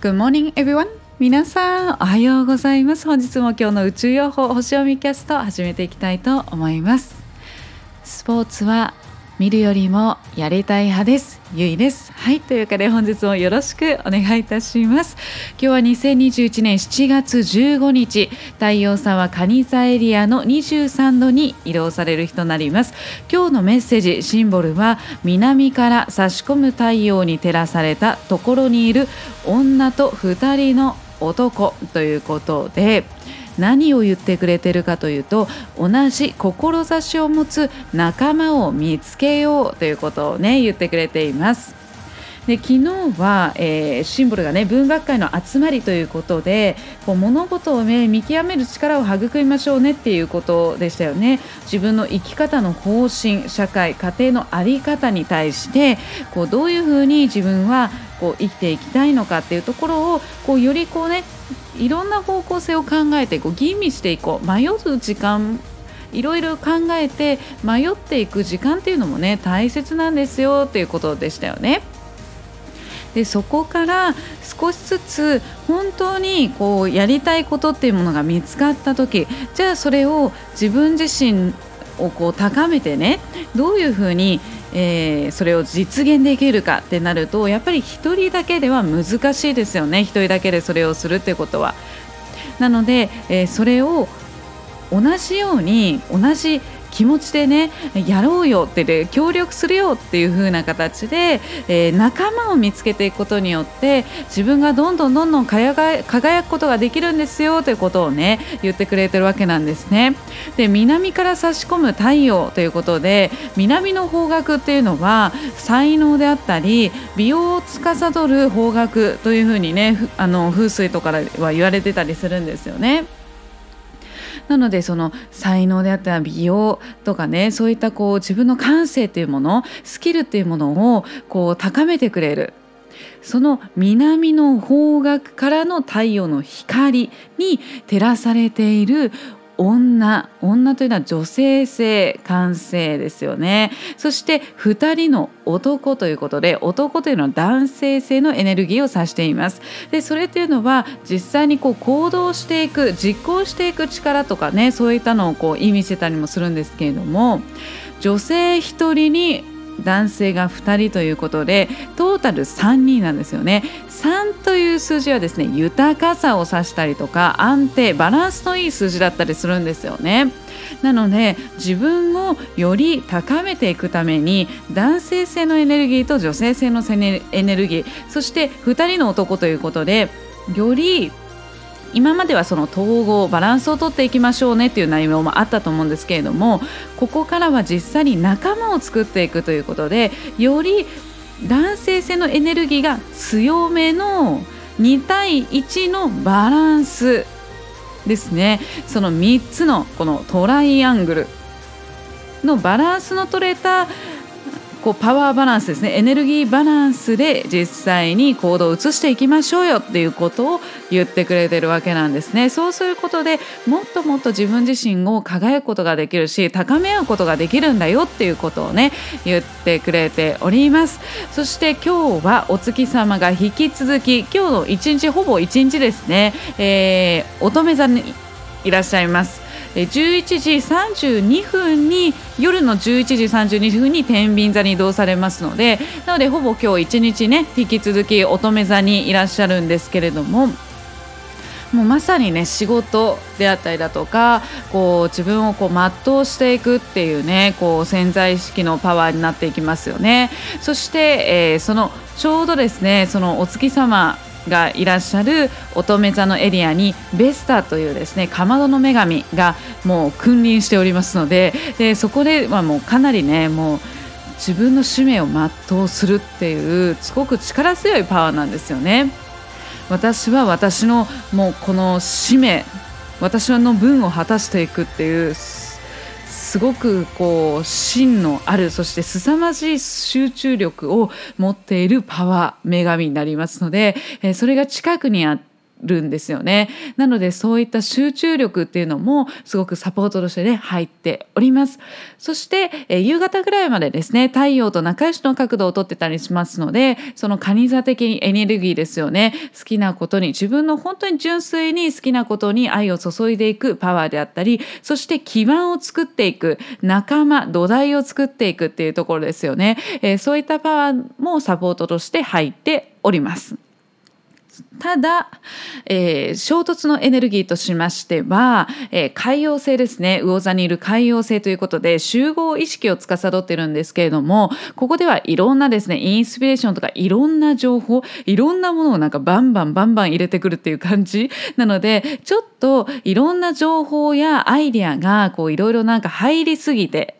Good morning everyone. 皆さんおはようございます。本日も今日の宇宙予報星読みキャスト始めていきたいと思います。スポーツは見るよりもやりたい派です。ゆいです。はい。というわけで本日もよろしくお願いいたします。今日は2021年7月15日太陽さんは蟹座エリアの23度に移動される日となります。今日のメッセージシンボルは南から差し込む太陽に照らされたところにいる女と2人の男ということで何を言ってくれてるかというと同じ志を持つ仲間を見つけようということをね言ってくれています。で昨日は、えー、シンボルがね文学界の集まりということでこう物事を、ね、見極める力を育みましょうねっていうことでしたよね自分の生き方の方針社会家庭の在り方に対してこうどういうふうに自分はこう生きていきたいのかっていうところをこうよりこうねいろんな方向性を考えてこう吟味していこう迷う時間いろいろ考えて迷っていく時間っていうのもね大切なんですよっていうことでしたよね。でそこから少しずつ本当にこうやりたいことっていうものが見つかった時じゃあそれを自分自身をこう高めてねどういうふうにえー、それを実現できるかってなるとやっぱり1人だけでは難しいですよね1人だけでそれをするってことは。なので、えー、それを同じように同じ気持ちでねやろうよってで協力するよっていう風な形で、えー、仲間を見つけていくことによって自分がどんどんどんどん輝くことができるんですよということをね言ってくれてるわけなんですね。で南から差し込む太陽ということで南の方角っていうのは才能であったり美容を司る方角というふうにねあの風水とかは言われてたりするんですよね。なのでその才能であったり美容とかねそういったこう自分の感性というものスキルっていうものをこう高めてくれる。その南の方角からの太陽の光に照らされている女女というのは女性性感性ですよね。そして2人の男ということで男というのは男性性のエネルギーを指しています。でそれというのは実際にこう行動していく実行していく力とかねそういったのをこう意味してたりもするんですけれども女性1人に男性が2人ということでトータル3人なんですよね。3という数字はですね豊かさを指したりとか安定バランスのいい数字だったりするんですよね。なので自分をより高めていくために男性性のエネルギーと女性性のエネルギーそして2人の男ということでより今まではその統合バランスをとっていきましょうねっていう内容もあったと思うんですけれどもここからは実際に仲間を作っていくということでより男性性のエネルギーが強めの2対1のバランスですね。その3つのこのトライアングルのバランスの取れたこうパワーバランスですね。エネルギーバランスで実際に行動を移していきましょうよ。っていうことを言ってくれてるわけなんですね。そうすることでもっともっと自分自身を輝くことができるし高め合うことができるんだよ。っていうことをね言ってくれております。そして今日はお月様が引き続き今日の一日ほぼ一日ですね、えー、乙女座にいらっしゃいます。11時32分に夜の11時32分に天秤座に移動されますのでなのでほぼ今日一日ね引き続き乙女座にいらっしゃるんですけれども。もうまさにね仕事であったりだとかこう自分をこう全うしていくっていうねこう潜在意識のパワーになっていきますよねそして、えー、そのちょうどですねそのお月様がいらっしゃる乙女座のエリアにベスタというですねかまどの女神がもう君臨しておりますのででそこではもうかなりねもう自分の使命を全うするっていうすごく力強いパワーなんですよね。私は私のもうこの使命私の分を果たしていくっていうすごくこう芯のあるそして凄まじい集中力を持っているパワー女神になりますので、えそれが近くにあってるんですよね。なのでそういった集中力っていうのもすごくサポートとしてね入っております。そして、え、夕方ぐらいまでですね太陽と仲良しの角度をとってたりしますのでその蟹座的にエネルギーですよね好きなことに自分の本当に純粋に好きなことに愛を注いでいくパワーであったりそして基盤を作っていく仲間土台を作っていくっていうところですよね、えー、そういったパワーもサポートとして入っております。ただ、えー、衝突のエネルギーとしましては、えー、海洋星ですね。魚座にいる海洋星ということで集合意識を司ってるんですけれどもここではいろんなですねインスピレーションとかいろんな情報いろんなものをなんかバンバンバンバン入れてくるっていう感じ なのでちょっといろんな情報やアイデアがこういろいろなんか入りすぎて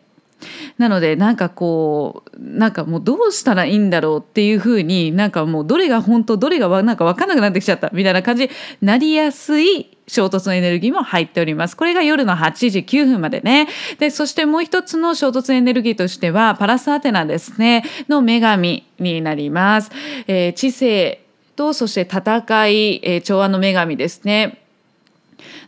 なのでなんかこうなんかもうどうしたらいいんだろうっていうふうになんかもうどれが本当どれがなんか分かんなくなってきちゃったみたいな感じになりやすい衝突のエネルギーも入っております。これが夜の8時9分までね。で、そしてもう一つの衝突エネルギーとしては、パラスアテナですね、の女神になります。えー、知性と、そして戦い、えー、調和の女神ですね。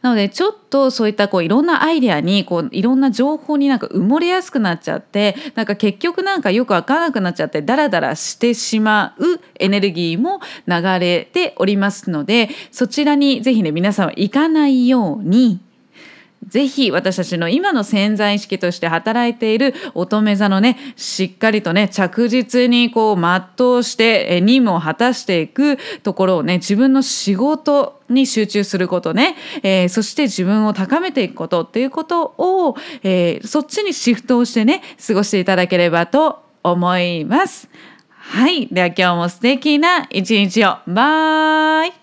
なのでちょっとそういったこういろんなアイデアにこういろんな情報になんか埋もれやすくなっちゃってなんか結局なんかよく分からなくなっちゃってダラダラしてしまうエネルギーも流れておりますのでそちらにぜひね皆さんは行かないようにぜひ私たちの今の潜在意識として働いている乙女座のねしっかりとね着実にこう全うして任務を果たしていくところをね自分の仕事に集中することね、えー、そして自分を高めていくことっていうことを、えー、そっちにシフトをしてね過ごしていただければと思います。はい。では今日も素敵な一日を。バイ